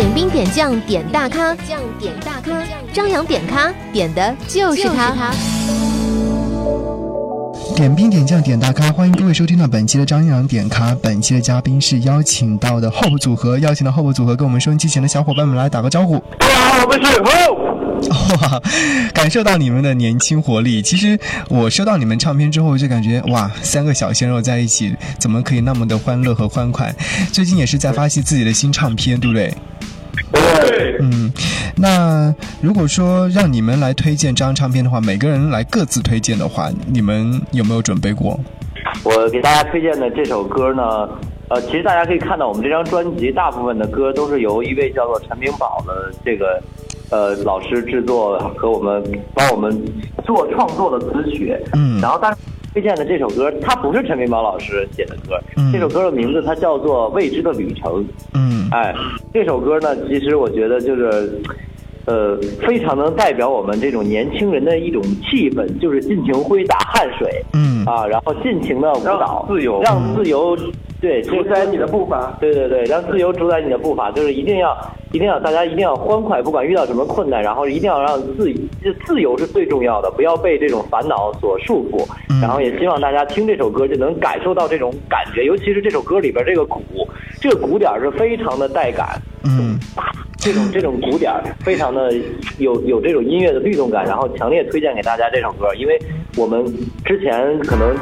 点兵点将点大咖，将点大咖，张扬点咖点的就是他。点兵点将点大咖，欢迎各位收听到本期的张扬点咖。本期的嘉宾是邀请到的 HOPE 组合，邀请到候补组合跟我们收音机前的小伙伴们来打个招呼。大家好，我们是后。哇，感受到你们的年轻活力。其实我收到你们唱片之后，就感觉哇，三个小鲜肉在一起，怎么可以那么的欢乐和欢快？最近也是在发行自己的新唱片，对不对？对，嗯，那如果说让你们来推荐这张唱片的话，每个人来各自推荐的话，你们有没有准备过？我给大家推荐的这首歌呢，呃，其实大家可以看到，我们这张专辑大部分的歌都是由一位叫做陈明宝的这个呃老师制作和我们帮我们做创作的词曲。嗯然后但是推荐的这首歌，它不是陈明宝老师写的歌，嗯这首歌的名字它叫做《未知的旅程》。嗯哎，这首歌呢，其实我觉得就是，呃，非常能代表我们这种年轻人的一种气氛，就是尽情挥洒汗水，嗯啊，然后尽情的舞蹈，自由让自由，对，主宰你的步伐。对对对，让自由主宰你的步伐，就是一定要，一定要大家一定要欢快，不管遇到什么困难，然后一定要让自自由是最重要的，不要被这种烦恼所束缚。嗯然后也希望大家听这首歌就能感受到这种感觉，尤其是这首歌里边这个鼓，这个鼓点是非常的带感。嗯这种 这种鼓点儿非常的有有这种音乐的律动感，然后强烈推荐给大家这首歌，因为我们之前可能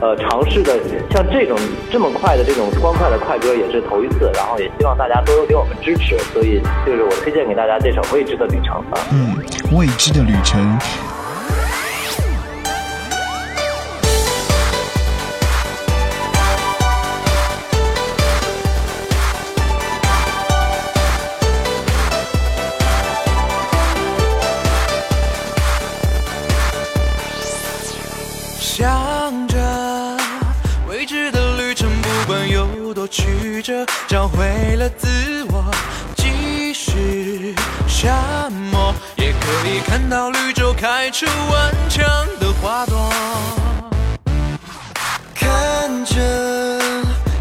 呃尝试的像这种这么快的这种欢快的快歌也是头一次，然后也希望大家多多给我们支持，所以就是我推荐给大家这首《未知的旅程》啊。嗯，未知的旅程。想着未知的旅程，不管有多曲折，找回了自我。即使沙漠，也可以看到绿洲开出顽强的花朵。看着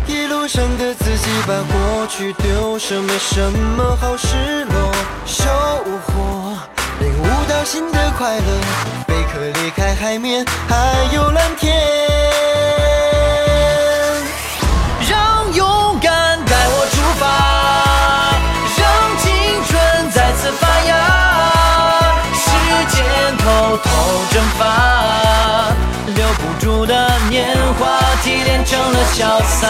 一路上的自己，把过去丢失，没什么好失落。收获，领悟到新的快乐，贝壳裂开海面，还有蓝天。让勇敢带我出发，让青春再次发芽，时间偷偷蒸发，留不住的年华提炼成了潇洒。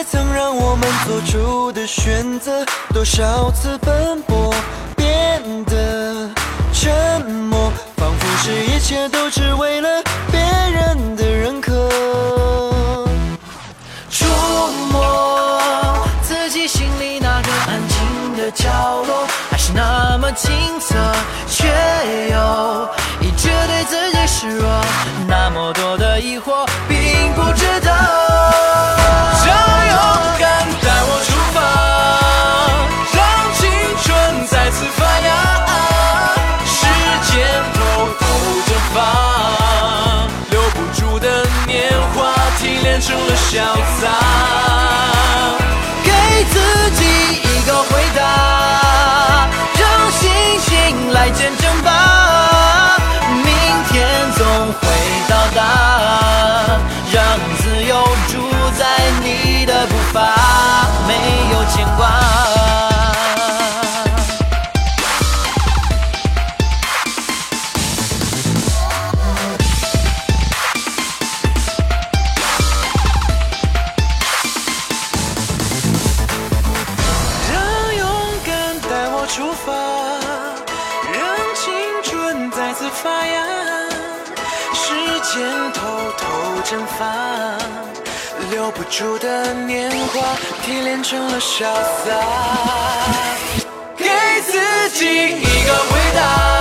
也曾让我们做出的选择，多少次奔波，变得沉默，仿佛是一切都只为了别人的认可。触摸自己心里那个安静的角落，还是那么清澈，却又一直对自己示弱。那么多的疑惑，并不值得。留不住的年华提炼成了潇洒，给自己一个回答，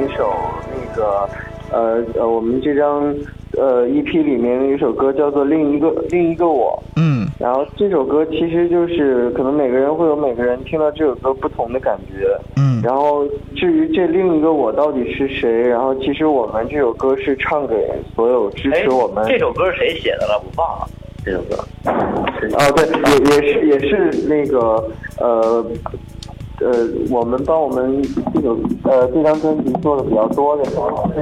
一首那个呃呃我们这张呃 EP 里面的一首歌，叫做《另一个另一个我》。嗯然后这首歌其实就是可能每个人会有每个人听到这首歌不同的感觉。嗯然后至于这另一个我到底是谁，然后其实我们这首歌是唱给所有支哎持我们。，这首歌是谁写的了？我忘了这首歌。哦，对，也也是也是那个呃呃，我们帮我们这首呃这张专辑做的比较多的，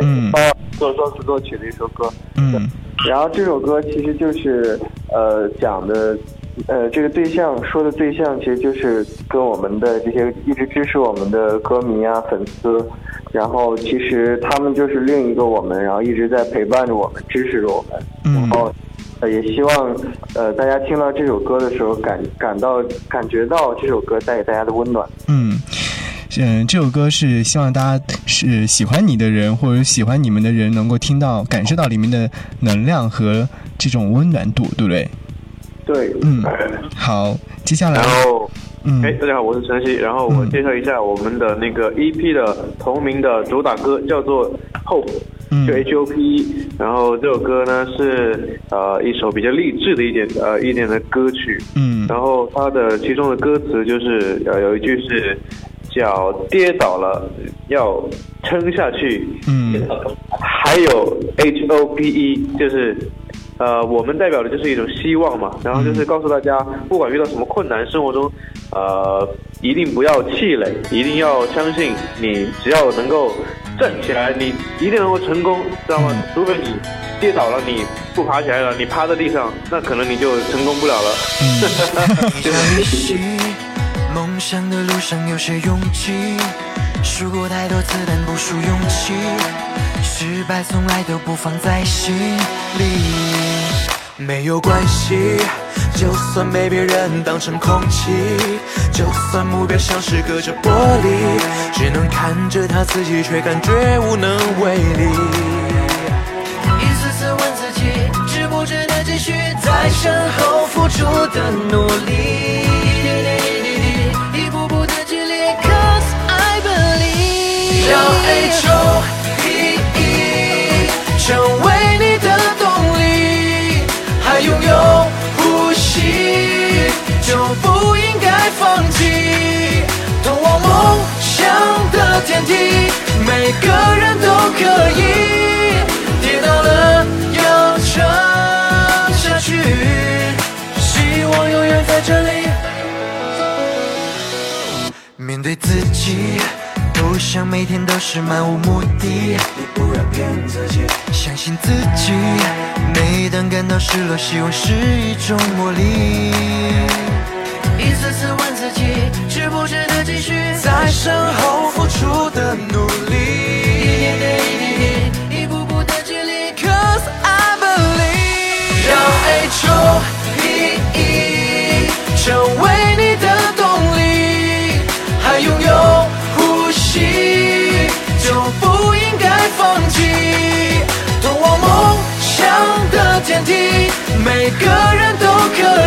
嗯帮做作词作曲的一首歌。嗯然后这首歌其实就是呃讲的呃这个对象说的对象其实就是跟我们的这些一直支持我们的歌迷啊粉丝，然后其实他们就是另一个我们，然后一直在陪伴着我们，支持着我们，嗯然后。呃，也希望呃大家听到这首歌的时候感感到感觉到这首歌带给大家的温暖。嗯。嗯，这首歌是希望大家是喜欢你的人或者喜欢你们的人能够听到、感受到里面的能量和这种温暖度，对不对？对，嗯，好，接下来然，后，嗯哎，大家好，我是陈曦。然后我介绍一下我们的那个 EP 的同名的主打歌，叫做《Hope》，嗯就 H O P E。然后这首歌呢是呃一首比较励志的一点呃一点的歌曲。嗯然后它的其中的歌词就是呃有一句是脚跌倒了要撑下去，嗯还有 H O P E，就是呃，我们代表的就是一种希望嘛，然后就是告诉大家，不管遇到什么困难，生活中，呃，一定不要气馁，一定要相信你，只要能够站起来，你一定能够成功，知道吗？除非你跌倒了，你不爬起来了，你趴在地上，那可能你就成功不了了。一场旅行，梦想的路上有些拥挤，输过太多次，但不输勇气。失败从来都不放在心里，没有关系，就算被别人当成空气，就算目标像是隔着玻璃，只能看着他自己，却感觉无能为力。一次次问自己，值不值得继续在身后付出的努力？一点点，一点点，一步步的距离，Cause I believe。让 H O P E 成为不应该放弃。通往梦想的天梯，每个人都可以。跌倒了要撑下去，希望永远在这里。面对自己，不想每天都是漫无目的。不要骗自己，相信自己。每当感到失落，希望是一种魔力。一次次问自己，值不值得继续在身后付出的努力？一点点，一点点，一步步的距离，Cause I believe。让 H O P E 成为你的动力，还拥有呼吸，就不应该放弃。通往梦想的天梯，每个人都可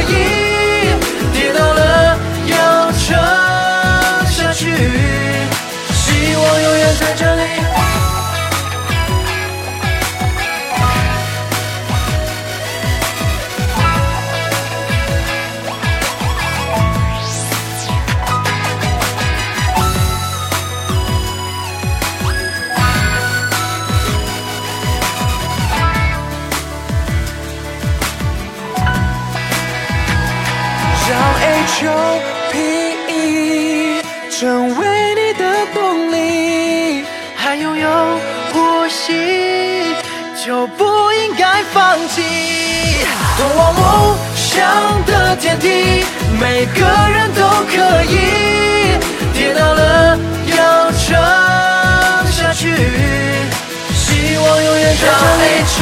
望永远在这里。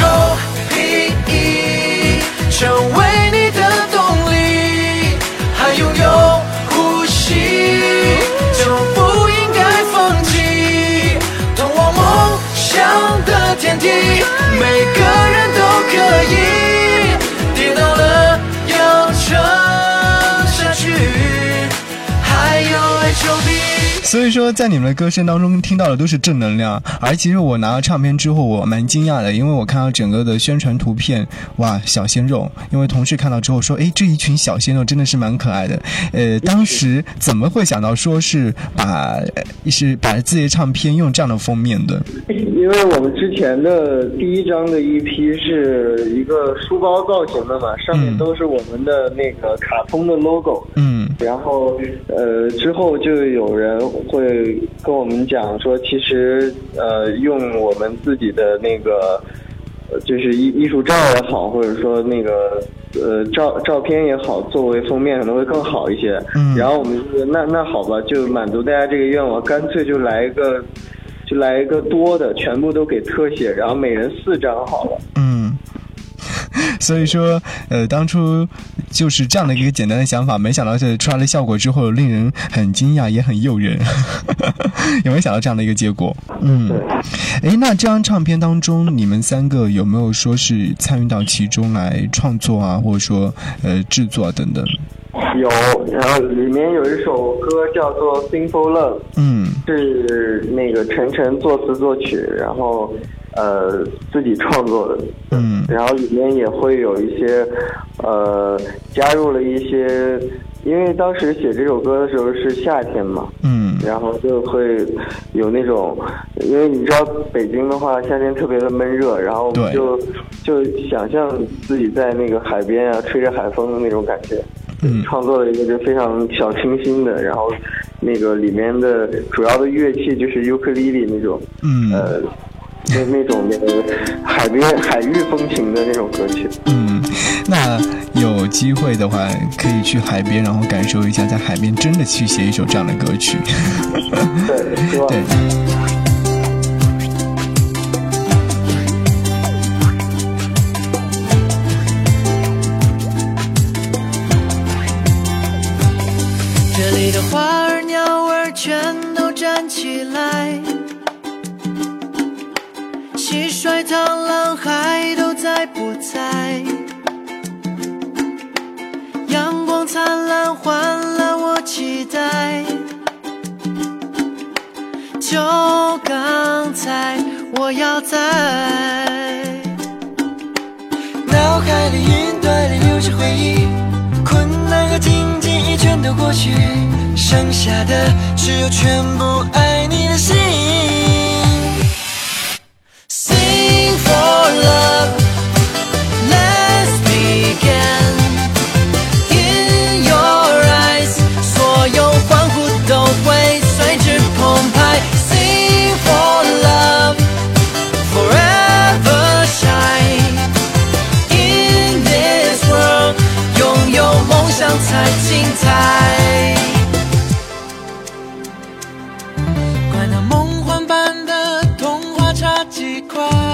HOPE，成为你的动力，还拥有呼吸，就不应该放弃。通往梦想的天地，每个所以说，在你们的歌声当中听到的都是正能量。而其实我拿到唱片之后，我蛮惊讶的，因为我看到整个的宣传图片，哇，小鲜肉。因为同事看到之后说，哎，这一群小鲜肉真的是蛮可爱的。呃，当时怎么会想到说是把呃是把自己的唱片用这样的封面的？因为我们之前的第一张的 EP 是一个书包造型的嘛，上面嗯都是我们的那个卡通的 logo。嗯然后呃，之后就有人会跟我们讲说，其实呃，用我们自己的那个。呃就是艺艺术照也好，或者说那个呃照照片也好，作为封面可能会更好一些。嗯然后我们就说那那好吧，就满足大家这个愿望，干脆就来一个，就来一个多的，全部都给特写，然后每人四张好了。嗯。所以说，呃，当初就是这样的一个简单的想法，没想到这出来的效果之后，令人很惊讶，也很诱人。有没有想到这样的一个结果？嗯，诶，那这张唱片当中，你们三个有没有说是参与到其中来创作啊，或者说呃制作啊等等？有，然后里面有一首歌叫做《Simple Love》，嗯是那个晨晨作词作曲，然后呃自己创作的。嗯然后里面也会有一些，呃，加入了一些，因为当时写这首歌的时候是夏天嘛，嗯然后就会有那种，因为你知道北京的话夏天特别的闷热，然后就就想象自己在那个海边啊，吹着海风的那种感觉。嗯创作了一个就非常小清新的，然后那个里面的主要的乐器就是尤克里里那种，嗯呃，那那种那个海边海域风情的那种歌曲。嗯，那有机会的话，可以去海边，然后感受一下在海边真的去写一首这样的歌曲。对，希望对。这里的花儿鸟儿全蟋蟀螳螂还都在不在？阳光灿烂换了我期待，就刚才我要在。脑海里云端里留着回忆，困难和荆棘已全都过去，剩下的只有全部爱 for love let's begin in your eyes 所有欢呼都会随之澎湃 sing for love forever shine in this world 拥有梦想才精彩快拿梦幻般的童话插起块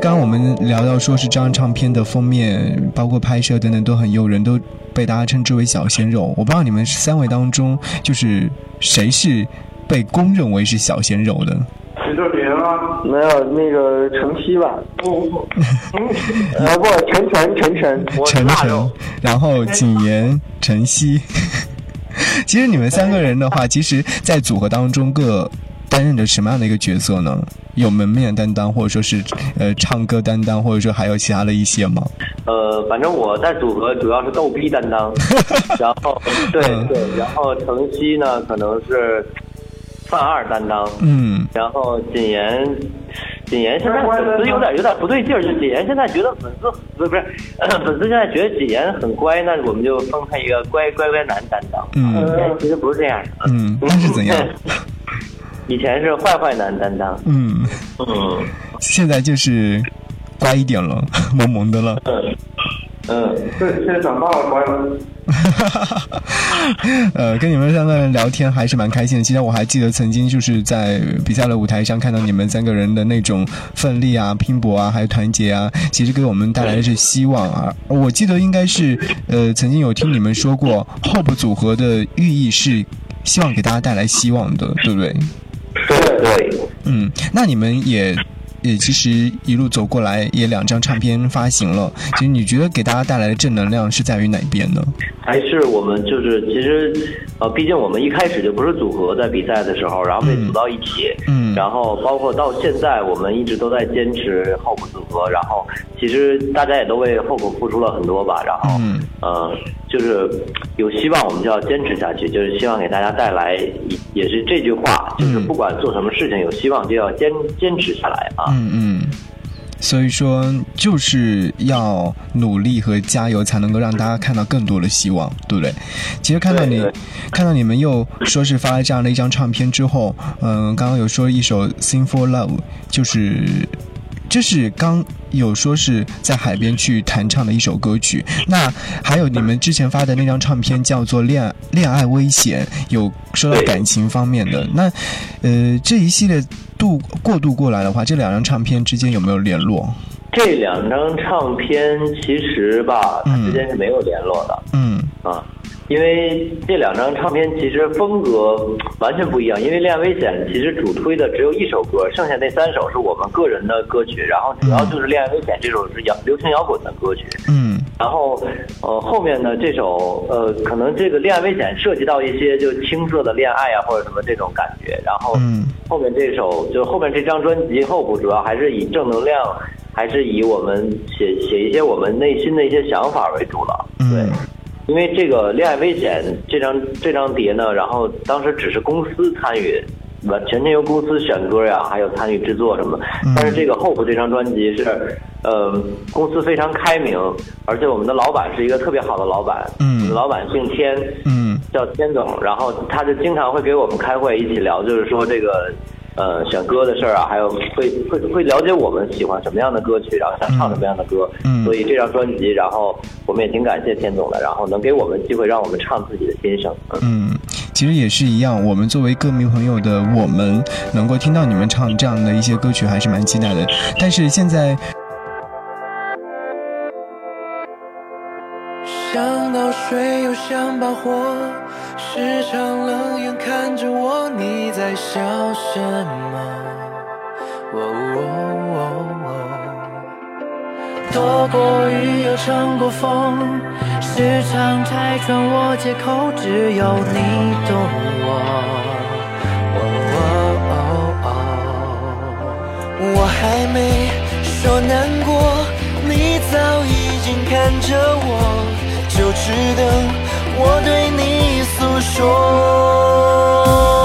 刚刚我们聊到说是这张唱片的封面，包括拍摄等等都很诱人，都被大家称之为小鲜肉。我不知道你们三位当中，就是谁是被公认为是小鲜肉的？徐志平啊，没有那个晨曦吧？啊不，晨晨晨晨，陈晨，然后景言、晨曦。其实你们三个人的话，其实，在组合当中各担任着什么样的一个角色呢？有门面担当，或者说是呃唱歌担当，或者说还有其他的一些吗？呃，反正我在组合主要是逗逼担当，然后对对，然后程曦呢可能是范二担当，嗯，然后谨言，谨言现在粉丝有点有点不对劲儿，就谨言现在觉得粉丝不是不是，粉丝现在觉得谨言很乖，那我们就封他一个乖乖乖男担当。嗯其实不是这样的，嗯，那是怎样？以前是坏坏男担当。嗯，嗯现在就是乖一点了，萌萌的了。嗯嗯，对，现在长大了，乖了。呃，跟你们三个人聊天还是蛮开心的。其实我还记得曾经就是在比赛的舞台上看到你们三个人的那种奋力啊、拼搏啊，还有团结啊，其实给我们带来的是希望啊。我记得应该是呃，曾经有听你们说过，Hope 组合的寓意是希望给大家带来希望的，对不对？对。嗯，那你们也也其实一路走过来，也两张唱片发行了。其实你觉得给大家带来的正能量是在于哪边呢？还是我们就是其实，呃，毕竟我们一开始就不是组合，在比赛的时候，然后被组到一起，嗯。然后包括到现在，我们一直都在坚持 Hope 组合，然后其实大家也都为 Hope 付出了很多吧，然后，嗯呃，就是有希望，我们就要坚持下去，就是希望给大家带来，也也是这句话，就是嗯。不管做什么事情，有希望就要坚坚持下来啊。嗯嗯，所以说就是要努力和加油，才能够让大家看到更多的希望，对不对？其实看到你看到你们又说是发了这样的一张唱片之后，嗯、刚刚有说一首《Sing for Love》，就是。这是刚有说是在海边去弹唱的一首歌曲，那还有你们之前发的那张唱片叫做《恋恋爱危险》，有说到感情方面的。那呃这一系列度过渡过来的话，这两张唱片之间有没有联络？这两张唱片其实吧，它之间是没有联络的。嗯啊，因为这两张唱片其实风格完全不一样。因为《恋爱危险》其实主推的只有一首歌，剩下那三首是我们个人的歌曲，然后主要就是《恋爱危险》这首是摇流行摇滚的歌曲。嗯然后，呃，后面呢这首，呃，可能这个《恋爱危险》涉及到一些就青涩的恋爱啊，或者什么这种感觉。然后，嗯后面这首就后面这张专辑《Hope》主要还是以正能量，还是以我们写写一些我们内心的一些想法为主了。对。嗯因为这个《恋爱危险》这张这张碟呢，然后当时只是公司参与，完全全由公司选歌呀，还有参与制作什么。但是这个《Hope》这张专辑是，呃，公司非常开明，而且我们的老板是一个特别好的老板，嗯老板姓天，嗯叫天总，然后他就经常会给我们开会一起聊，就是说这个。呃，选歌的事儿啊，还有会会会了解我们喜欢什么样的歌曲，然后想唱什么样的歌，嗯所以这张专辑，然后我们也挺感谢天总的，然后能给我们机会让我们唱自己的心声。嗯嗯，其实也是一样。我们作为歌迷朋友的我们，能够听到你们唱这样的一些歌曲，还是蛮期待的。但是现在，想到水又想把火，时常冷眼看着我，你在笑什么？哦哦哦躲过雨又乘过风，时常拆穿我借口，只有你懂我。哦哦哦我还没说难过，你早已经看着我，就只等我对你诉说。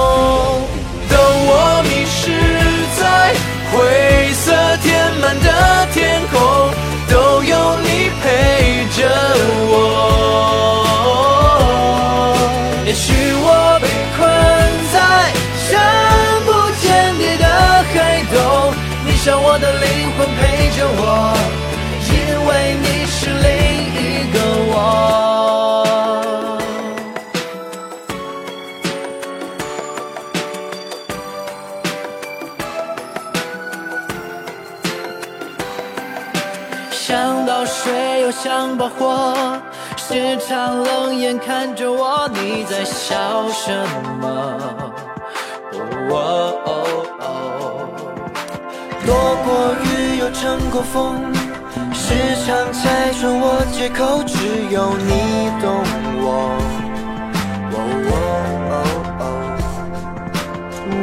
常冷眼看着我，你在笑什么？哦哦哦躲过雨又乘过风，时常拆穿我借口，只有你懂我。哦哦哦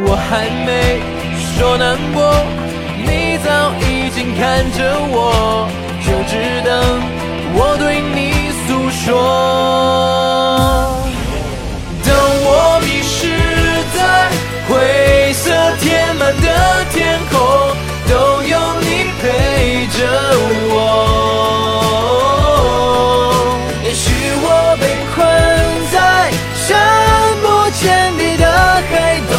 我还没说难过，你早已经看着我，就只等我对你诉说。当我迷失在灰色填满的天空，都有你陪着我。也许我被困在深不见底的黑洞，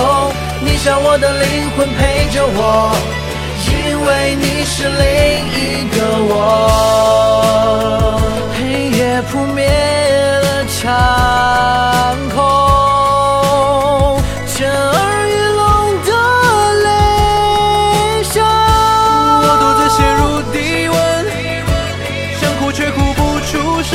你像我的灵魂陪着我，因为你是另一个我。黑夜扑灭了长空，震耳欲聋的雷声。我独自陷入低温，想哭却哭不出声。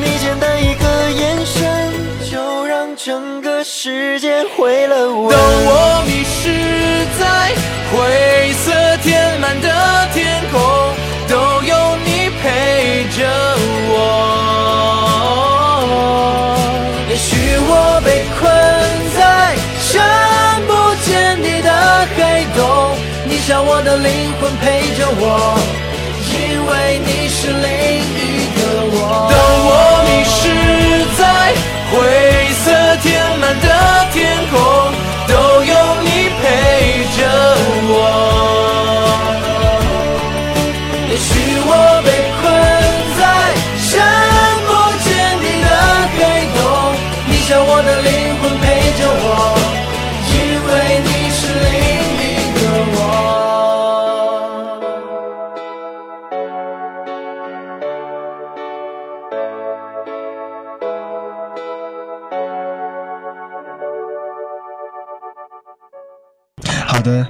你简单一个眼神，就让整个世界毁了我。当我迷失在灰色填满的你像我的灵魂陪着我，因为你是另一个我。当我迷失在灰色填满的天空，都有你陪着我。也许我被困在深不见底的黑洞，你像我的灵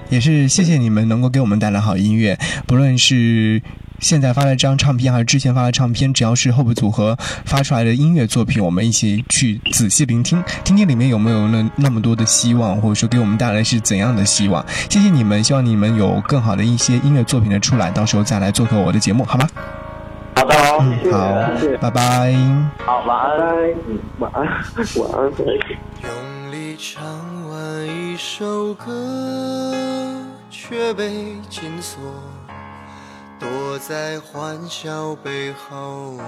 也是谢谢你们能够给我们带来好音乐，不论是。现在发的这张唱片，还是之前发的唱片，只要是 Hope 组合发出来的音乐作品，我们一起去仔细聆听，听听里面有没有那那么多的希望，或者说给我们带来是怎样的希望。谢谢你们，希望你们有更好的一些音乐作品的出来，到时候再来做客我的节目，好吗？好的，好，嗯，好，拜拜。好，晚安。嗯，晚安，晚安，用力唱完一首歌，却被紧锁，躲在欢笑背后，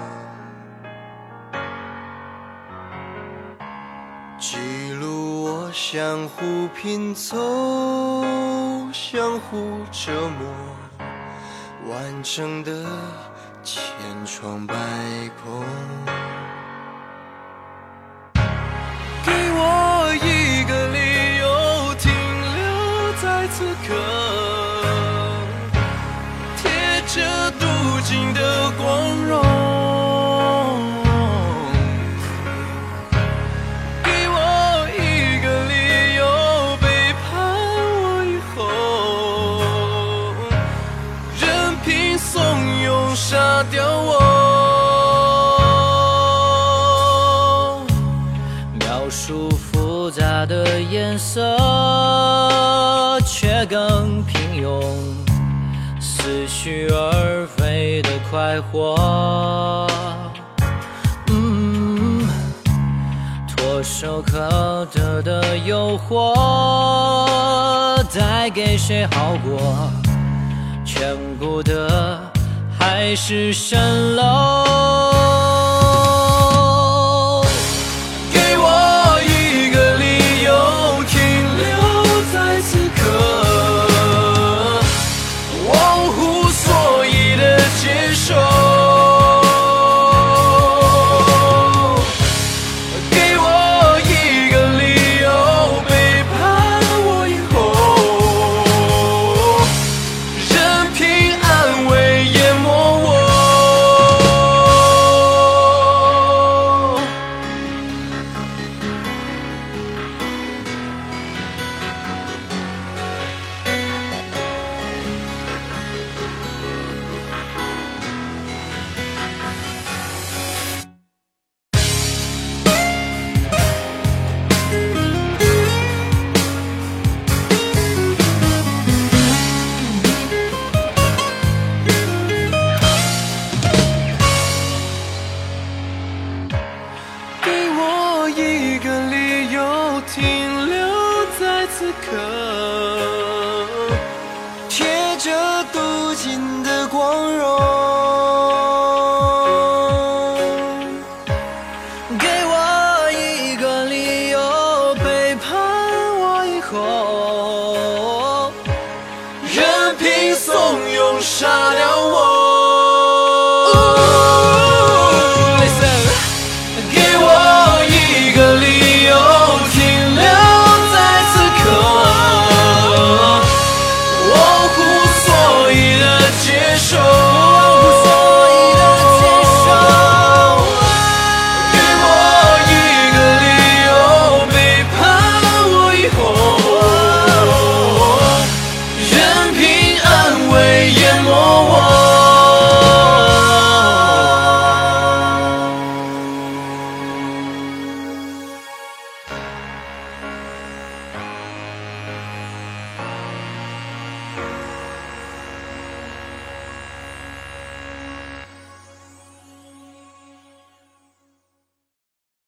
记录我相互拼凑，相互折磨，完整的千疮百孔。色，却更平庸，似虚而非的快活。唾手可得的诱惑，带给谁好过？全部的还是蜃楼。任凭怂恿，杀掉我。